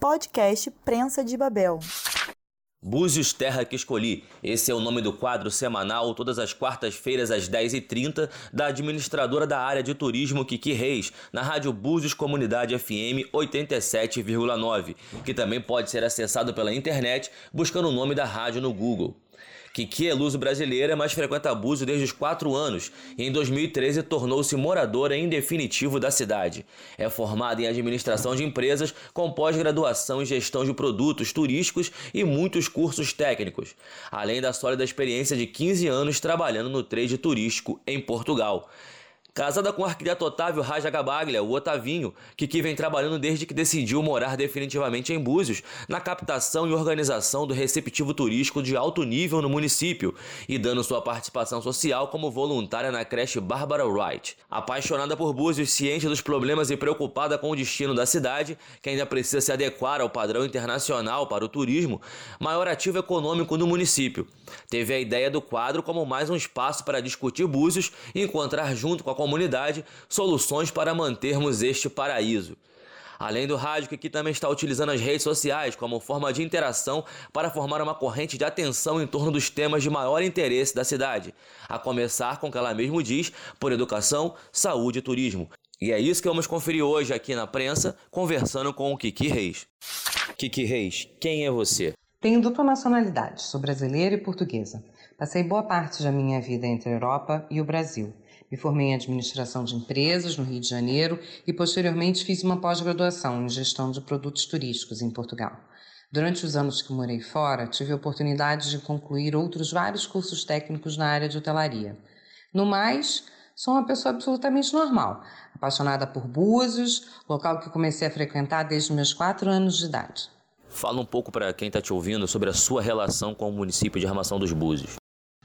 Podcast Prensa de Babel. Búzios Terra que Escolhi. Esse é o nome do quadro semanal, todas as quartas-feiras às 10h30, da administradora da área de turismo Kiki Reis, na Rádio Búzios Comunidade FM 87,9, que também pode ser acessado pela internet buscando o nome da rádio no Google. Kiki é luso brasileira, mas frequenta Búzios desde os 4 anos e em 2013 tornou-se moradora em definitivo da cidade. É formada em administração de empresas com pós-graduação em gestão de produtos turísticos e muitos cursos técnicos, além da sólida experiência de 15 anos trabalhando no trade turístico em Portugal. Casada com o arquiteto Otávio Raja Gabaglia, o Otavinho, que vem trabalhando desde que decidiu morar definitivamente em Búzios, na captação e organização do receptivo turístico de alto nível no município e dando sua participação social como voluntária na creche Barbara Wright. Apaixonada por Búzios, ciente dos problemas e preocupada com o destino da cidade, que ainda precisa se adequar ao padrão internacional para o turismo, maior ativo econômico no município. Teve a ideia do quadro como mais um espaço para discutir Búzios e encontrar junto com a comunidade soluções para mantermos este paraíso. Além do rádio, que aqui também está utilizando as redes sociais como forma de interação para formar uma corrente de atenção em torno dos temas de maior interesse da cidade, a começar com o que ela mesmo diz por educação, saúde e turismo. E é isso que vamos conferir hoje aqui na prensa, conversando com o Kiki Reis. Kiki Reis, quem é você? Tenho dupla nacionalidade, sou brasileira e portuguesa. Passei boa parte da minha vida entre a Europa e o Brasil. Me formei em administração de empresas no Rio de Janeiro e posteriormente fiz uma pós-graduação em gestão de produtos turísticos em Portugal. Durante os anos que morei fora, tive a oportunidade de concluir outros vários cursos técnicos na área de hotelaria. No mais, sou uma pessoa absolutamente normal, apaixonada por Búzios, local que comecei a frequentar desde meus quatro anos de idade. Fala um pouco para quem está te ouvindo sobre a sua relação com o município de Armação dos Búzios.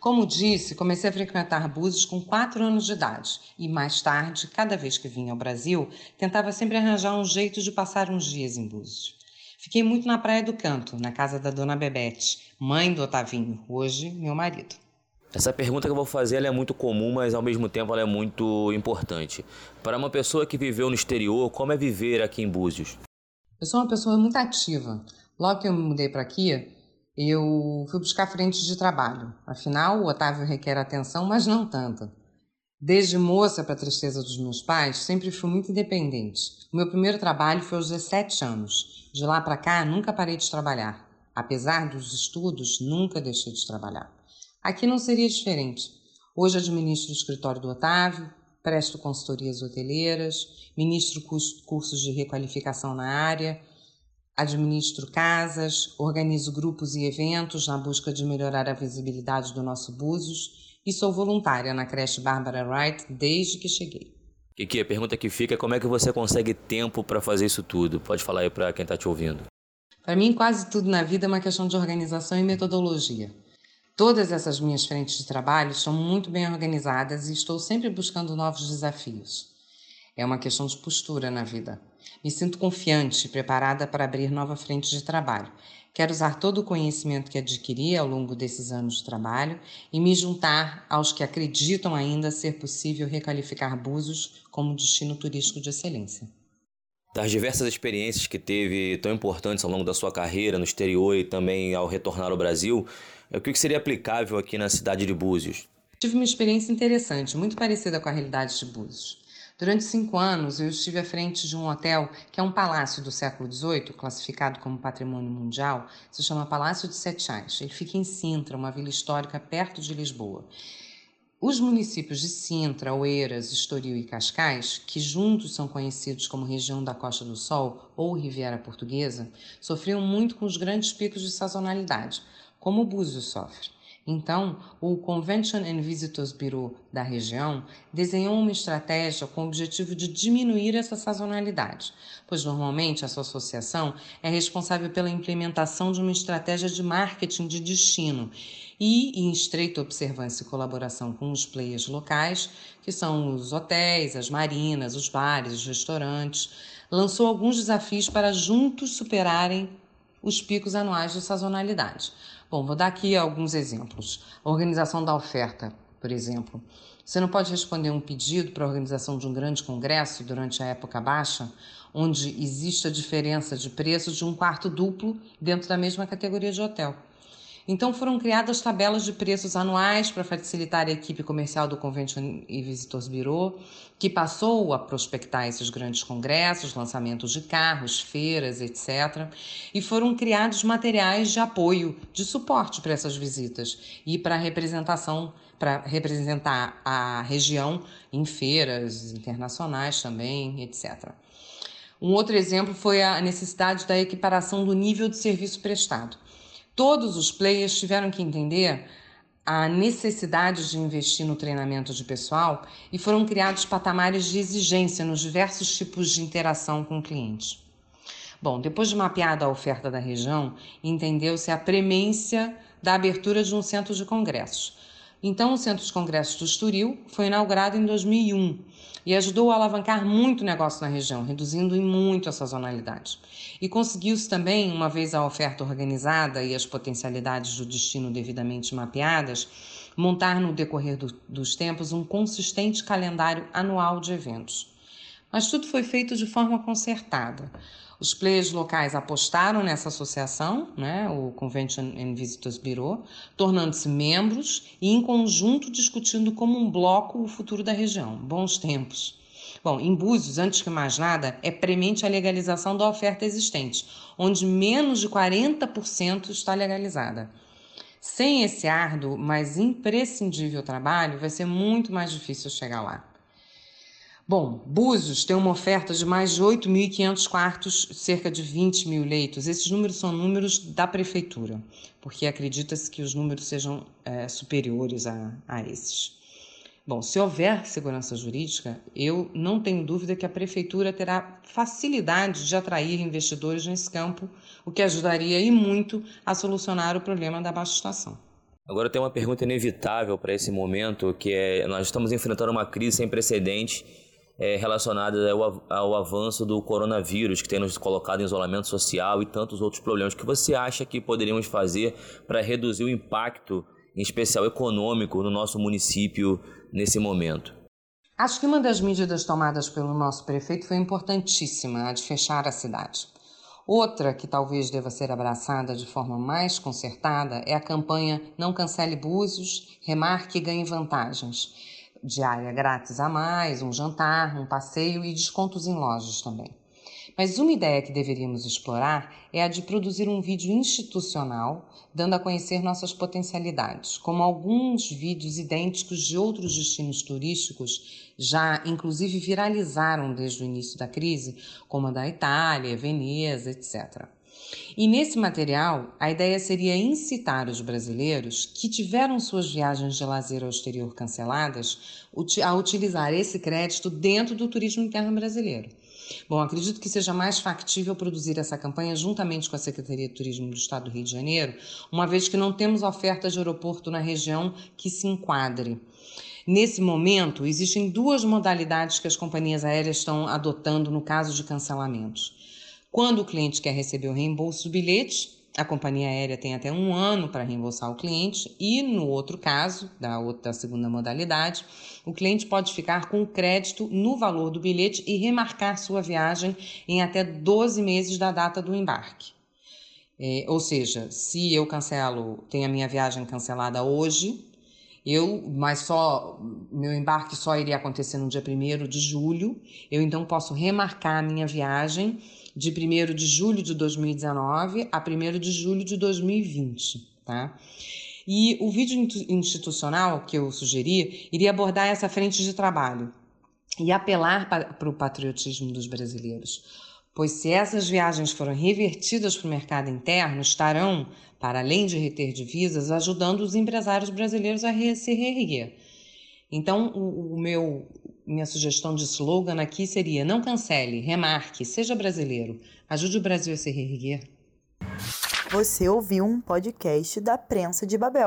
Como disse, comecei a frequentar Búzios com 4 anos de idade e mais tarde, cada vez que vinha ao Brasil, tentava sempre arranjar um jeito de passar uns dias em Búzios. Fiquei muito na Praia do Canto, na casa da dona Bebete, mãe do Otavinho, hoje meu marido. Essa pergunta que eu vou fazer é muito comum, mas ao mesmo tempo ela é muito importante. Para uma pessoa que viveu no exterior, como é viver aqui em Búzios? Eu sou uma pessoa muito ativa. Logo que eu me mudei para aqui, eu fui buscar frentes de trabalho. Afinal, o Otávio requer atenção, mas não tanta. Desde moça, para tristeza dos meus pais, sempre fui muito independente. O meu primeiro trabalho foi aos 17 anos. De lá para cá, nunca parei de trabalhar. Apesar dos estudos, nunca deixei de trabalhar. Aqui não seria diferente. Hoje administro o escritório do Otávio, presto consultorias hoteleiras, ministro cursos de requalificação na área, administro casas, organizo grupos e eventos na busca de melhorar a visibilidade do nosso Búzios e sou voluntária na creche Barbara Wright desde que cheguei. Kiki, a pergunta que fica é como é que você consegue tempo para fazer isso tudo? Pode falar aí para quem está te ouvindo. Para mim, quase tudo na vida é uma questão de organização e metodologia. Todas essas minhas frentes de trabalho são muito bem organizadas e estou sempre buscando novos desafios. É uma questão de postura na vida. Me sinto confiante e preparada para abrir nova frente de trabalho. Quero usar todo o conhecimento que adquiri ao longo desses anos de trabalho e me juntar aos que acreditam ainda ser possível requalificar Búzios como destino turístico de excelência. Das diversas experiências que teve tão importantes ao longo da sua carreira no exterior e também ao retornar ao Brasil, o que seria aplicável aqui na cidade de Búzios? Tive uma experiência interessante, muito parecida com a realidade de Búzios. Durante cinco anos, eu estive à frente de um hotel que é um palácio do século XVIII, classificado como patrimônio mundial, se chama Palácio de Setiais. Ele fica em Sintra, uma vila histórica perto de Lisboa. Os municípios de Sintra, Oeiras, Estoril e Cascais, que juntos são conhecidos como região da Costa do Sol ou Riviera Portuguesa, sofriam muito com os grandes picos de sazonalidade, como o Búzios sofre. Então, o Convention and Visitors Bureau da região desenhou uma estratégia com o objetivo de diminuir essa sazonalidade, pois normalmente essa associação é responsável pela implementação de uma estratégia de marketing de destino e em estreita observância e colaboração com os players locais, que são os hotéis, as marinas, os bares, os restaurantes, lançou alguns desafios para juntos superarem os picos anuais de sazonalidade. Bom, vou dar aqui alguns exemplos. Organização da oferta por exemplo. Você não pode responder um pedido para a organização de um grande congresso durante a época baixa, onde existe a diferença de preço de um quarto duplo dentro da mesma categoria de hotel. Então foram criadas tabelas de preços anuais para facilitar a equipe comercial do Convention e Visitors Bureau, que passou a prospectar esses grandes congressos, lançamentos de carros, feiras, etc. E foram criados materiais de apoio, de suporte para essas visitas e para representação, para representar a região em feiras internacionais também, etc. Um outro exemplo foi a necessidade da equiparação do nível de serviço prestado. Todos os players tiveram que entender a necessidade de investir no treinamento de pessoal e foram criados patamares de exigência nos diversos tipos de interação com o cliente. Bom, depois de mapeada a oferta da região, entendeu-se a premência da abertura de um centro de congressos. Então, o Centro de Congressos do Estoril foi inaugurado em 2001 e ajudou a alavancar muito negócio na região, reduzindo em muito a sazonalidade. E conseguiu-se também, uma vez a oferta organizada e as potencialidades do destino devidamente mapeadas, montar no decorrer do, dos tempos um consistente calendário anual de eventos. Mas tudo foi feito de forma concertada. Os players locais apostaram nessa associação, né, o Convention and Visitors Bureau, tornando-se membros e, em conjunto, discutindo como um bloco o futuro da região. Bons tempos. Bom, em Búzios, antes que mais nada, é premente a legalização da oferta existente, onde menos de 40% está legalizada. Sem esse árduo, mas imprescindível trabalho, vai ser muito mais difícil chegar lá. Bom, Búzios tem uma oferta de mais de 8.500 quartos, cerca de 20 mil leitos. Esses números são números da prefeitura, porque acredita-se que os números sejam é, superiores a, a esses. Bom, se houver segurança jurídica, eu não tenho dúvida que a prefeitura terá facilidade de atrair investidores nesse campo, o que ajudaria e muito a solucionar o problema da baixa estação. Agora tem uma pergunta inevitável para esse momento, que é nós estamos enfrentando uma crise sem precedentes é, relacionadas ao, ao, avanço do coronavírus, que tem nos colocado em isolamento social e tantos outros problemas. O que você acha que poderíamos fazer para reduzir o impacto, em especial econômico, no nosso município nesse momento? Acho que uma das medidas tomadas pelo nosso prefeito foi importantíssima, a de fechar a cidade. Outra que talvez deva ser abraçada de forma mais concertada é a campanha Não Cancele Búzios, Remarque e Ganhe Vantagens diária grátis a mais, um jantar, um passeio e descontos em lojas também. Mas uma ideia que deveríamos explorar é a de produzir um vídeo institucional dando a conhecer nossas potencialidades, como alguns vídeos idênticos de outros destinos turísticos já inclusive viralizaram desde o início da crise, como a da Itália, Veneza, etc. E nesse material, a ideia seria incitar os brasileiros que tiveram suas viagens de lazer ao exterior canceladas a utilizar esse crédito dentro do turismo interno brasileiro. Bom, acredito que seja mais factível produzir essa campanha juntamente com a Secretaria de Turismo do Estado do Rio de Janeiro, uma vez que não temos oferta de aeroporto na região que se enquadre. Nesse momento, existem duas modalidades que as companhias aéreas estão adotando no caso de cancelamentos. Quando o cliente quer receber o reembolso do bilhete, a companhia aérea tem até um ano para reembolsar o cliente, e no outro caso, da outra segunda modalidade, o cliente pode ficar com crédito no valor do bilhete e remarcar sua viagem em até 12 meses da data do embarque. É, ou seja, se eu cancelo, tenho a minha viagem cancelada hoje, eu, mas só meu embarque só iria acontecer no dia 1 de julho, eu então posso remarcar a minha viagem de 1 de julho de 2019 a 1 de julho de 2020, tá? E o vídeo institucional que eu sugeri iria abordar essa frente de trabalho e apelar para o patriotismo dos brasileiros. Pois se essas viagens foram revertidas para o mercado interno, estarão, para além de reter divisas, ajudando os empresários brasileiros a se reerguer. Então, o, o meu minha sugestão de slogan aqui seria: não cancele, remarque, seja brasileiro, ajude o Brasil a se reerguer. Você ouviu um podcast da Prensa de Babel.